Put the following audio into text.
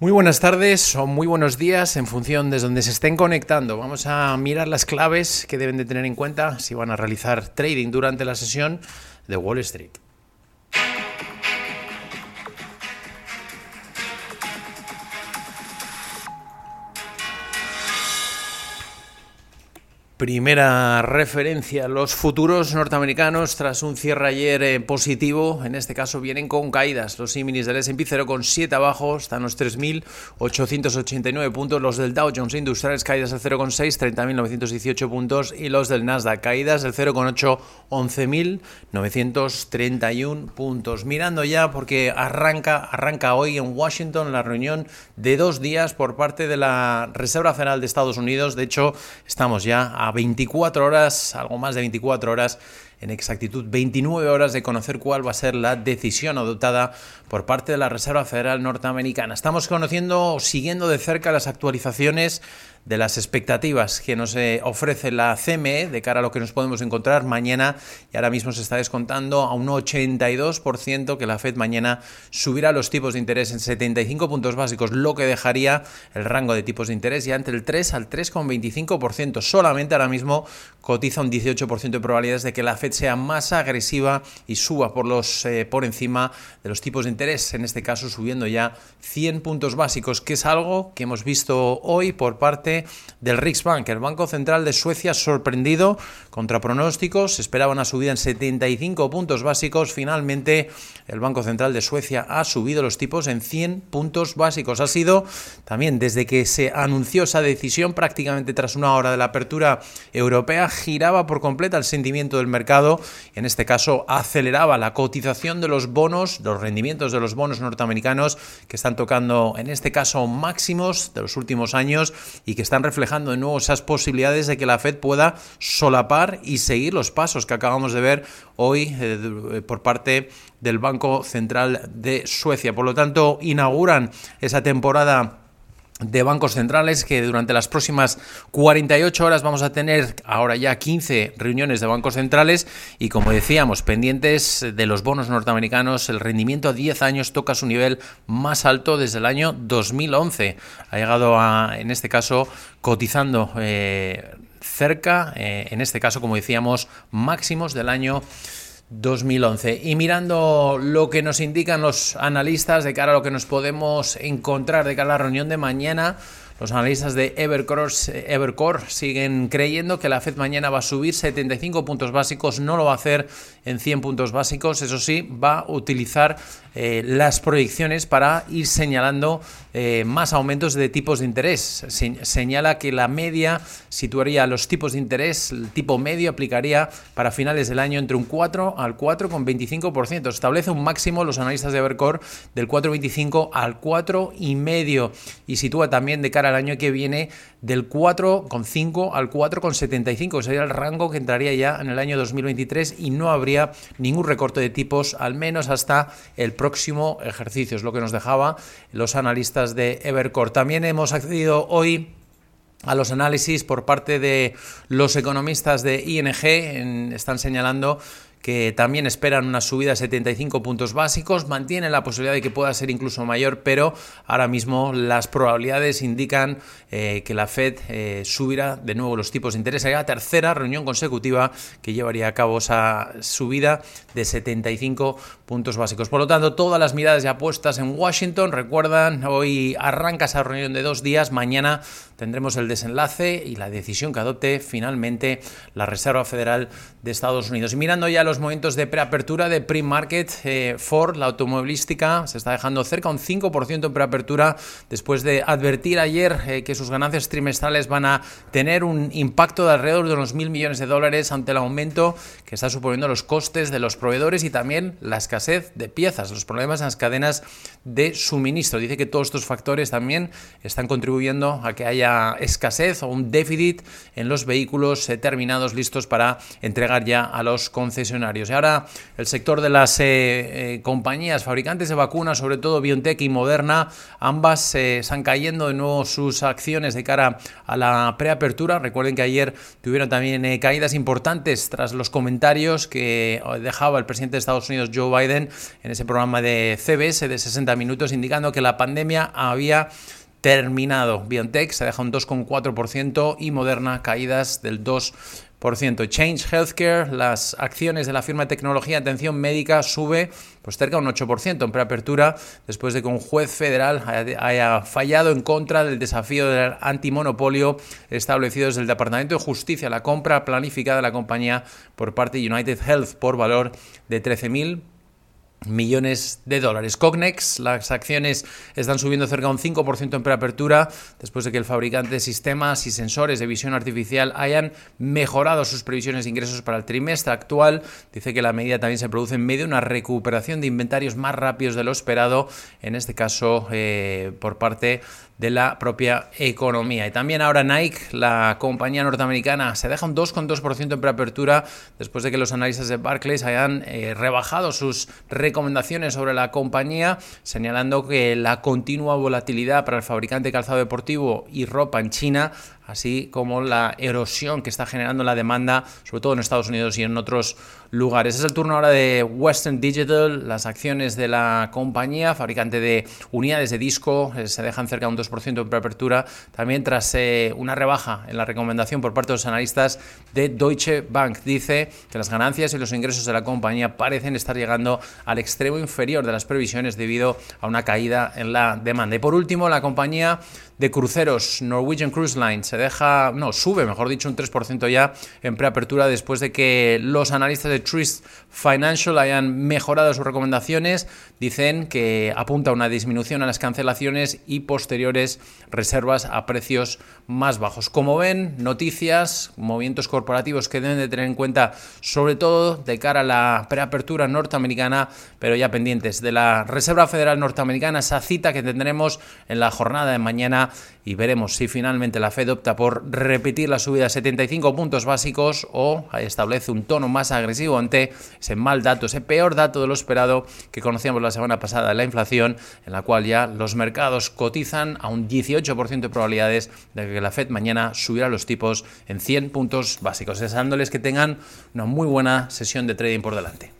Muy buenas tardes o muy buenos días en función de donde se estén conectando. Vamos a mirar las claves que deben de tener en cuenta si van a realizar trading durante la sesión de Wall Street. Primera referencia, los futuros norteamericanos tras un cierre ayer eh, positivo, en este caso vienen con caídas. Los símiles del S&P 0,7 abajo, están los 3.889 puntos, los del Dow Jones Industriales caídas del 0,6, 30.918 puntos y los del Nasdaq caídas del 0,8, 11.931 puntos. Mirando ya porque arranca, arranca hoy en Washington la reunión de dos días por parte de la Reserva Federal de Estados Unidos. De hecho, estamos ya a 24 horas, algo más de 24 horas, en exactitud 29 horas de conocer cuál va a ser la decisión adoptada por parte de la Reserva Federal Norteamericana. Estamos conociendo o siguiendo de cerca las actualizaciones de las expectativas que nos eh, ofrece la CME de cara a lo que nos podemos encontrar mañana y ahora mismo se está descontando a un 82% que la Fed mañana subirá los tipos de interés en 75 puntos básicos, lo que dejaría el rango de tipos de interés ya entre el 3 al 3,25%. Solamente ahora mismo cotiza un 18% de probabilidades de que la Fed sea más agresiva y suba por, los, eh, por encima de los tipos de interés, en este caso subiendo ya 100 puntos básicos, que es algo que hemos visto hoy por parte del Riksbank. El Banco Central de Suecia sorprendido contra pronósticos, esperaba una subida en 75 puntos básicos. Finalmente, el Banco Central de Suecia ha subido los tipos en 100 puntos básicos. Ha sido también desde que se anunció esa decisión, prácticamente tras una hora de la apertura europea, giraba por completo el sentimiento del mercado. En este caso, aceleraba la cotización de los bonos, los rendimientos de los bonos norteamericanos que están tocando, en este caso, máximos de los últimos años y que que están reflejando de nuevo esas posibilidades de que la Fed pueda solapar y seguir los pasos que acabamos de ver hoy eh, por parte del Banco Central de Suecia. Por lo tanto, inauguran esa temporada de bancos centrales que durante las próximas 48 horas vamos a tener ahora ya 15 reuniones de bancos centrales y como decíamos pendientes de los bonos norteamericanos el rendimiento a 10 años toca su nivel más alto desde el año 2011 ha llegado a en este caso cotizando eh, cerca eh, en este caso como decíamos máximos del año 2011. Y mirando lo que nos indican los analistas de cara a lo que nos podemos encontrar de cara a la reunión de mañana, los analistas de Evercore, Evercore, siguen creyendo que la Fed mañana va a subir 75 puntos básicos, no lo va a hacer en 100 puntos básicos, eso sí, va a utilizar eh, las proyecciones para ir señalando eh, más aumentos de tipos de interés. señala que la media situaría los tipos de interés, el tipo medio aplicaría para finales del año entre un 4 al 4,25%. Establece un máximo los analistas de Evercore del 4,25 al 4,5 y sitúa también de cara al año que viene del 4,5 al 4,75, que sería el rango que entraría ya en el año 2023 y no habría ningún recorte de tipos, al menos hasta el próximo ejercicio, es lo que nos dejaba los analistas de Evercore. También hemos accedido hoy a los análisis por parte de los economistas de ING, están señalando que también esperan una subida de 75 puntos básicos, mantienen la posibilidad de que pueda ser incluso mayor, pero ahora mismo las probabilidades indican eh, que la Fed eh, subirá de nuevo los tipos de interés. Sería la tercera reunión consecutiva que llevaría a cabo esa subida de 75 puntos básicos. Por lo tanto, todas las miradas ya puestas en Washington. Recuerdan, hoy arranca esa reunión de dos días, mañana tendremos el desenlace y la decisión que adopte finalmente la Reserva Federal de Estados Unidos. Y mirando ya los momentos de preapertura de pre-market, eh, Ford, la automovilística, se está dejando cerca un 5% en preapertura después de advertir ayer eh, que sus ganancias trimestrales van a tener un impacto de alrededor de unos mil millones de dólares ante el aumento que está suponiendo los costes de los proveedores y también la escasez de piezas, los problemas en las cadenas de suministro. Dice que todos estos factores también están contribuyendo a que haya escasez o un déficit en los vehículos eh, terminados listos para entregar ya a los concesionarios y ahora el sector de las eh, eh, compañías fabricantes de vacunas, sobre todo BioNTech y Moderna, ambas eh, están cayendo de nuevo sus acciones de cara a la preapertura. Recuerden que ayer tuvieron también caídas importantes tras los comentarios que dejaba el presidente de Estados Unidos, Joe Biden en ese programa de CBS de 60 minutos, indicando que la pandemia había terminado. BioNTech se deja un 2,4% y Moderna caídas del 2%. Change Healthcare, las acciones de la firma de tecnología de atención médica sube pues cerca de un 8% en preapertura después de que un juez federal haya, fallado en contra del desafío del antimonopolio establecido desde el Departamento de Justicia, la compra planificada de la compañía por parte de United Health por valor de 13.000 millones de dólares. Cognex, las acciones están subiendo cerca de un 5% en preapertura después de que el fabricante de sistemas y sensores de visión artificial hayan mejorado sus previsiones de ingresos para el trimestre actual. Dice que la medida también se produce en medio de una recuperación de inventarios más rápidos de lo esperado, en este caso eh, por parte de la propia economía. Y también ahora Nike, la compañía norteamericana, se deja un 2,2% en preapertura después de que los analistas de Barclays hayan eh, rebajado sus recomendaciones sobre la compañía, señalando que la continua volatilidad para el fabricante de calzado deportivo y ropa en China así como la erosión que está generando la demanda, sobre todo en Estados Unidos y en otros lugares. Es el turno ahora de Western Digital, las acciones de la compañía, fabricante de unidades de disco, eh, se dejan cerca de un 2% en preapertura, también tras eh, una rebaja en la recomendación por parte de los analistas de Deutsche Bank. Dice que las ganancias y los ingresos de la compañía parecen estar llegando al extremo inferior de las previsiones debido a una caída en la demanda. Y por último, la compañía de cruceros Norwegian Cruise Line se deja, no, sube, mejor dicho, un 3% ya en preapertura después de que los analistas de Truist Financial hayan mejorado sus recomendaciones. Dicen que apunta a una disminución a las cancelaciones y posteriores reservas a precios más bajos. Como ven, noticias, movimientos corporativos que deben de tener en cuenta, sobre todo de cara a la preapertura norteamericana, pero ya pendientes de la Reserva Federal Norteamericana, esa cita que tendremos en la jornada de mañana y veremos si finalmente la Fed opta por repetir la subida de 75 puntos básicos o establece un tono más agresivo ante ese mal dato, ese peor dato de lo esperado que conocíamos la semana pasada, la inflación, en la cual ya los mercados cotizan a un 18% de probabilidades de que la Fed mañana subirá los tipos en 100 puntos básicos, deseándoles que tengan una muy buena sesión de trading por delante.